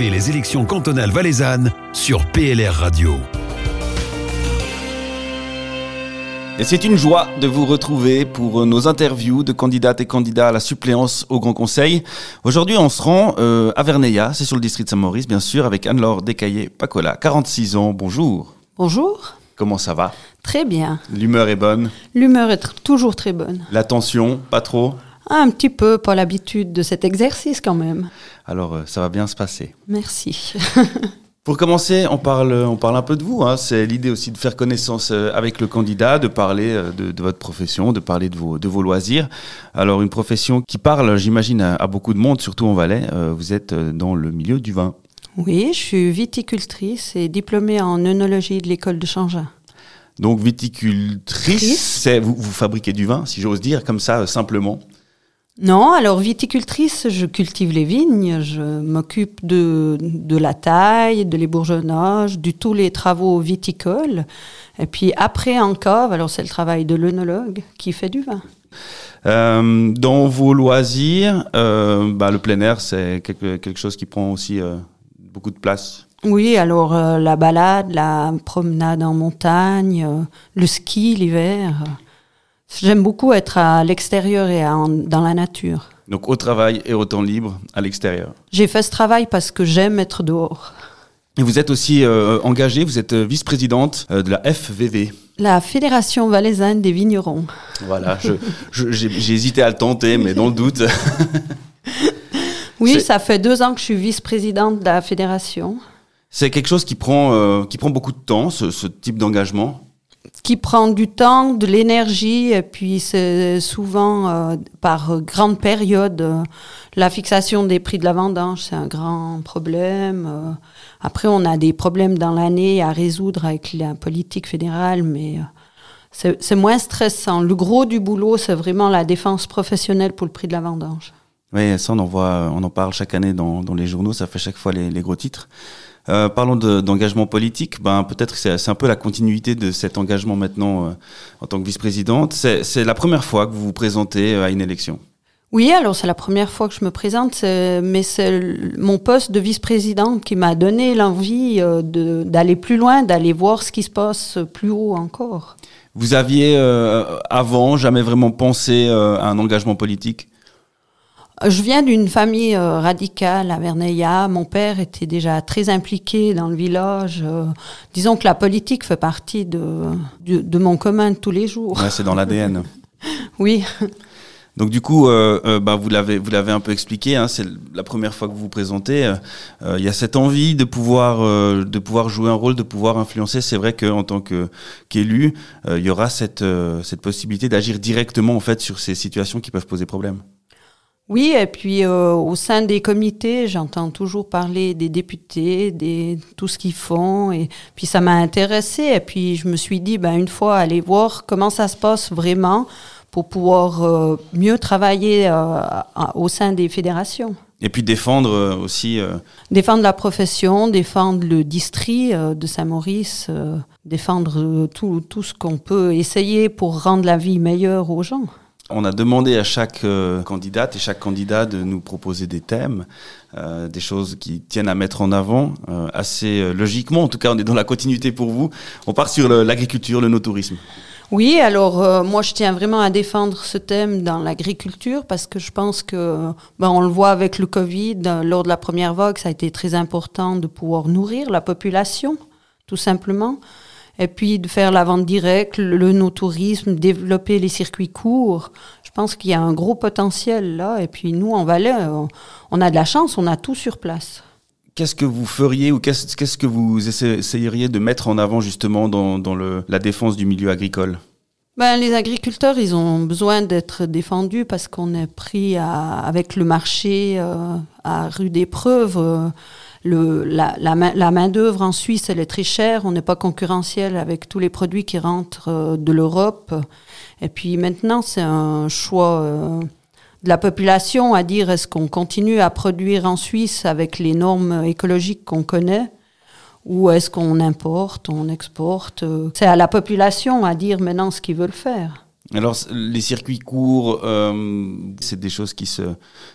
Suivez les élections cantonales valaisannes sur PLR Radio. Et c'est une joie de vous retrouver pour nos interviews de candidates et candidats à la suppléance au Grand Conseil. Aujourd'hui, on se rend euh, à Verneilla, c'est sur le district de Saint-Maurice, bien sûr, avec Anne-Laure Descaillés-Pacola, 46 ans. Bonjour. Bonjour. Comment ça va? Très bien. L'humeur est bonne? L'humeur est toujours très bonne. L'attention, pas trop? Un petit peu, pas l'habitude de cet exercice quand même. Alors, euh, ça va bien se passer. Merci. Pour commencer, on parle, on parle un peu de vous. Hein. C'est l'idée aussi de faire connaissance euh, avec le candidat, de parler euh, de, votre profession, de parler de vos, de vos loisirs. Alors, une profession qui parle, j'imagine, à, beaucoup de monde, surtout en Valais. Vous êtes dans le milieu du vin. Oui, je suis viticultrice et diplômée en œnologie de l'école de Changin. Donc, viticultrice, vous, vous fabriquez du vin, si j'ose dire, comme ça, simplement? Non, alors viticultrice, je cultive les vignes, je m'occupe de, de la taille, de l'ébourgeonnage, de tous les travaux viticoles. Et puis après en cave, alors c'est le travail de l'œnologue qui fait du vin. Euh, dans vos loisirs, euh, bah, le plein air, c'est quelque, quelque, chose qui prend aussi euh, beaucoup de place. Oui, alors la balade, la promenade en montagne, le ski l'hiver. J'aime beaucoup être à l'extérieur et dans la nature. Donc au travail et au temps libre, à l'extérieur. J'ai fait ce travail parce que j'aime être dehors. Et vous êtes aussi euh, engagée, vous êtes euh, vice-présidente euh, de la FVV. La Fédération valaisanne des vignerons. Voilà, j'ai hésité à le tenter, mais dans le doute. oui, ça fait deux ans que je suis vice-présidente de la fédération. C'est quelque chose qui prend, qui prend beaucoup de temps, ce type d'engagement? Qui prend du temps, de l'énergie, et puis c'est souvent euh, par grande période. Euh, la fixation des prix de la vendange, c'est un grand problème. Euh, après, on a des problèmes dans l'année à résoudre avec la politique fédérale, mais c'est moins stressant. Le gros du boulot, c'est vraiment la défense professionnelle pour le prix de la vendange. Oui, ça, on en, voit, on en parle chaque année dans, les journaux, ça fait chaque fois les gros titres. Euh, parlons d'engagement politique. Ben, Peut-être que c'est un peu la continuité de cet engagement maintenant euh, en tant que vice-présidente. C'est la première fois que vous vous présentez euh, à une élection. Oui, alors c'est la première fois que je me présente, mais c'est mon poste de vice-présidente qui m'a donné l'envie d'aller plus loin, d'aller voir ce qui se passe plus haut encore. Vous aviez avant jamais vraiment pensé à un engagement politique? Je viens d'une famille euh, radicale à Verneilla. Mon père était déjà très impliqué dans le village. Euh, disons que la politique fait partie de, de, mon commun de tous les jours. Ouais, c'est dans l'ADN. oui. Donc du coup, euh, bah, vous l'avez vous l'avez un peu expliqué. Hein, c'est la première fois que vous vous présentez. Il y a cette envie de pouvoir de pouvoir jouer un rôle, de pouvoir influencer. C'est vrai qu'en tant que qu'élu, il y aura cette cette possibilité d'agir directement en fait sur ces situations qui peuvent poser problème. Oui, et puis euh, au sein des comités, j'entends toujours parler des députés, de tout ce qu'ils font, et puis ça m'a intéressé. Et puis je me suis dit, ben une fois, aller voir comment ça se passe vraiment pour pouvoir euh, mieux travailler euh, au sein des fédérations. Et puis défendre aussi. Défendre la profession, défendre le district de Saint-Maurice, défendre tout, tout ce qu'on peut essayer pour rendre la vie meilleure aux gens. On a demandé à chaque euh, candidate et chaque candidat de nous proposer des thèmes, euh, des choses qui tiennent à mettre en avant, euh, assez logiquement. En tout cas, on est dans la continuité pour vous. On part sur l'agriculture, le, no-tourisme. Oui, alors moi je tiens vraiment à défendre ce thème dans l'agriculture parce que je pense que, ben, on le voit avec le Covid, lors de la première vague, ça a été très important de pouvoir nourrir la population, tout simplement et puis de faire la vente directe, le no-tourisme, développer les circuits courts. Je pense qu'il y a un gros potentiel là. Et puis nous, en Valais, on a de la chance, on a tout sur place. Qu'est-ce que vous feriez ou qu'est-ce que vous essayeriez de mettre en avant justement dans, dans le, la défense du milieu agricole? Ben, les agriculteurs, ils ont besoin d'être défendus parce qu'on est pris à, avec le marché euh, à rude épreuve. Euh, le, la, la, la main-d'œuvre en Suisse, elle est très chère. On n'est pas concurrentiel avec tous les produits qui rentrent euh, de l'Europe. Et puis maintenant, c'est un choix euh, de la population à dire est-ce qu'on continue à produire en Suisse avec les normes écologiques qu'on connaît? Ou est-ce qu'on importe, on exporte? C'est à la population à dire maintenant ce qu'ils veulent faire. Alors les circuits courts, euh, c'est des choses qui se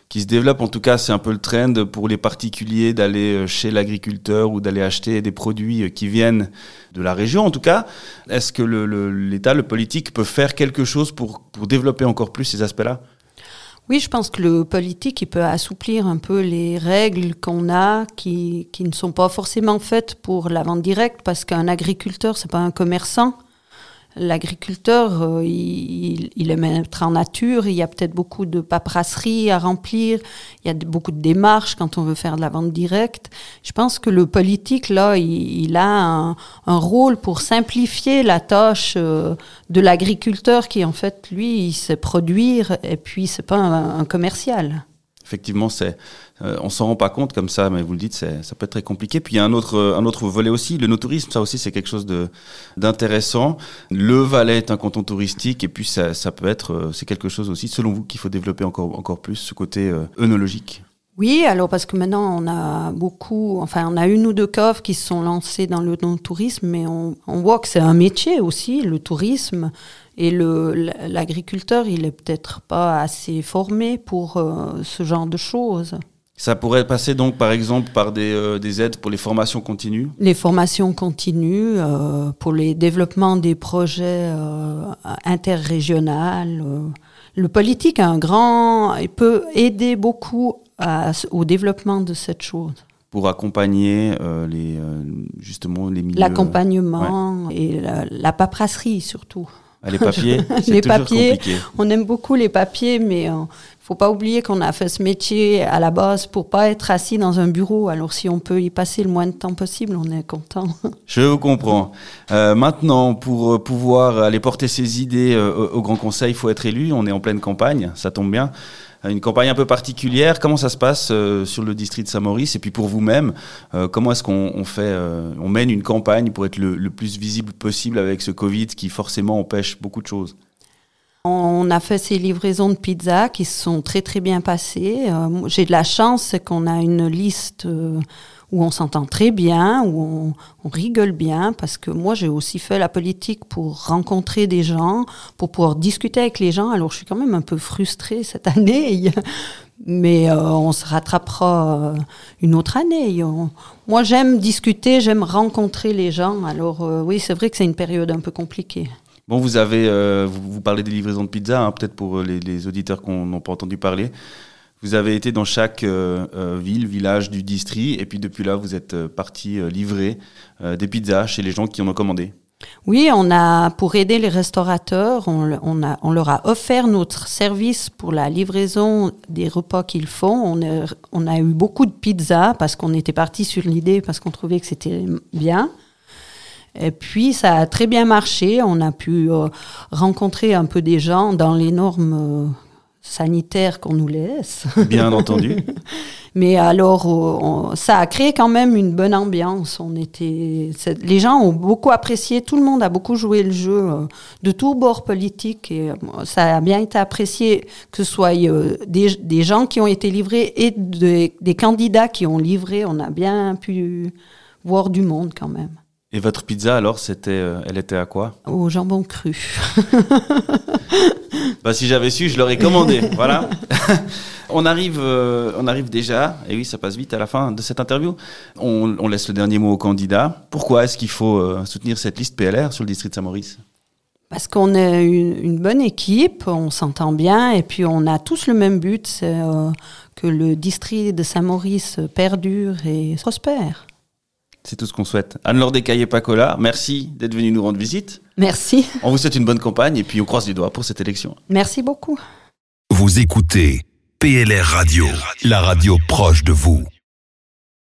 qui se développent. En tout cas, c'est un peu le trend pour les particuliers d'aller euh, chez l'agriculteur ou d'aller acheter des produits euh, qui viennent de la région. En tout cas, est-ce que l'État, le, le politique, peut faire quelque chose pour pour développer encore plus ces aspects-là? Oui, je pense que le politique, il peut assouplir un peu les règles qu'on a qui, qui ne sont pas forcément faites pour la vente directe parce qu'un agriculteur, c'est pas un commerçant. L'agriculteur, euh, il, il, maître en nature, il y a peut-être beaucoup de paperasserie à remplir, il y a beaucoup de démarches quand on veut faire de la vente directe. Je pense que le politique, là, il, a un, un, rôle pour simplifier la tâche euh, de l'agriculteur qui, en fait, lui, il sait produire et puis c'est pas un, un commercial effectivement, c'est, euh, on s'en rend pas compte comme ça, mais vous le dites, ça peut être très compliqué. Puis il y a un autre, un autre volet aussi, le no-tourisme, ça aussi c'est quelque chose de, d'intéressant. Le Valais est un canton touristique, et puis ça, ça peut être, euh, c'est quelque chose aussi, selon vous, qu'il faut développer encore, encore plus, ce côté euh, œnologique. Oui, alors parce que maintenant on a beaucoup, enfin on a une ou deux coffres qui se sont lancés dans le non-tourisme, mais on, on voit que c'est un métier aussi, le tourisme. Et l'agriculteur, il est peut-être pas assez formé pour euh, ce genre de choses. Ça pourrait passer donc par exemple par des, euh, des aides pour les formations continues? Les formations continues, euh, pour les développements des projets interrégionaux. le politique a un grand, il peut aider beaucoup à, au développement de cette chose pour accompagner les justement les milieux. L'accompagnement et la, la, paperasserie surtout. Ah, les papiers, les papiers, on aime beaucoup les papiers, mais il euh, faut pas oublier qu'on a fait ce métier à la base pour pas être assis dans un bureau. Alors si on peut y passer le moins de temps possible, on est content. Je vous comprends. Euh, maintenant, pour euh, pouvoir aller porter ses idées au Grand Conseil, il faut être élu. On est en pleine campagne, ça tombe bien une campagne un peu particulière. Comment ça se passe euh, sur le district de Saint-Maurice Et puis pour vous-même, euh, comment est-ce qu'on fait, euh, on mène une campagne pour être le, plus visible possible avec ce Covid qui forcément empêche beaucoup de choses? On a fait ces livraisons de pizza qui sont très très bien passées. J'ai de la chance, qu'on a une liste où on s'entend très bien, où on, rigole bien, parce que moi j'ai aussi fait la politique pour rencontrer des gens, pour pouvoir discuter avec les gens. Alors je suis quand même un peu frustrée cette année, mais euh, on se rattrapera euh, une autre année. moi j'aime discuter, j'aime rencontrer les gens. Alors euh, oui, c'est vrai que c'est une période un peu compliquée. Bon, vous avez, vous, vous, parlez des livraisons de pizza, hein, peut-être pour les, les auditeurs qu'on n'a pas entendu parler. Vous avez été dans chaque euh, euh, ville, village du district, et puis depuis là, vous êtes euh, parti livrer des pizzas chez les gens qui en ont commandé. Oui, on a pour aider les restaurateurs, on, leur a offert notre service pour la livraison des repas qu'ils font. On a, eu beaucoup de pizzas parce qu'on était parti sur l'idée parce qu'on trouvait que c'était bien. Et puis ça a très bien marché. On a pu rencontrer un peu des gens dans les normes sanitaire qu'on nous laisse. Bien entendu. Mais alors, ça a créé quand même une bonne ambiance. On était, les gens ont beaucoup apprécié. Tout le monde a beaucoup joué le jeu euh, de tout bord politique et euh, ça a bien été apprécié que ce soit euh, des, des, gens qui ont été livrés et des candidats qui ont livré. On a bien pu voir du monde quand même. Et votre pizza alors, c'était, elle était à quoi Au jambon cru. Bah, si j'avais su, je l'aurais commandé. voilà. on arrive, euh, on arrive déjà, et oui, ça passe vite à la fin de cette interview. On, on laisse le dernier mot au candidat. Pourquoi est-ce qu'il faut euh, soutenir cette liste PLR sur le district de Saint-Maurice? Parce qu'on est une, une, bonne équipe, on s'entend bien, et puis on a tous le même but, c'est euh, que le district de Saint-Maurice perdure et prospère. C'est tout ce qu'on souhaite. Anne-Laure Descaillés-Pacola, merci d'être venue nous rendre visite. Merci. On vous souhaite une bonne campagne et puis on croise les doigts pour cette élection. Merci beaucoup. Vous écoutez PLR Radio, la radio proche de vous.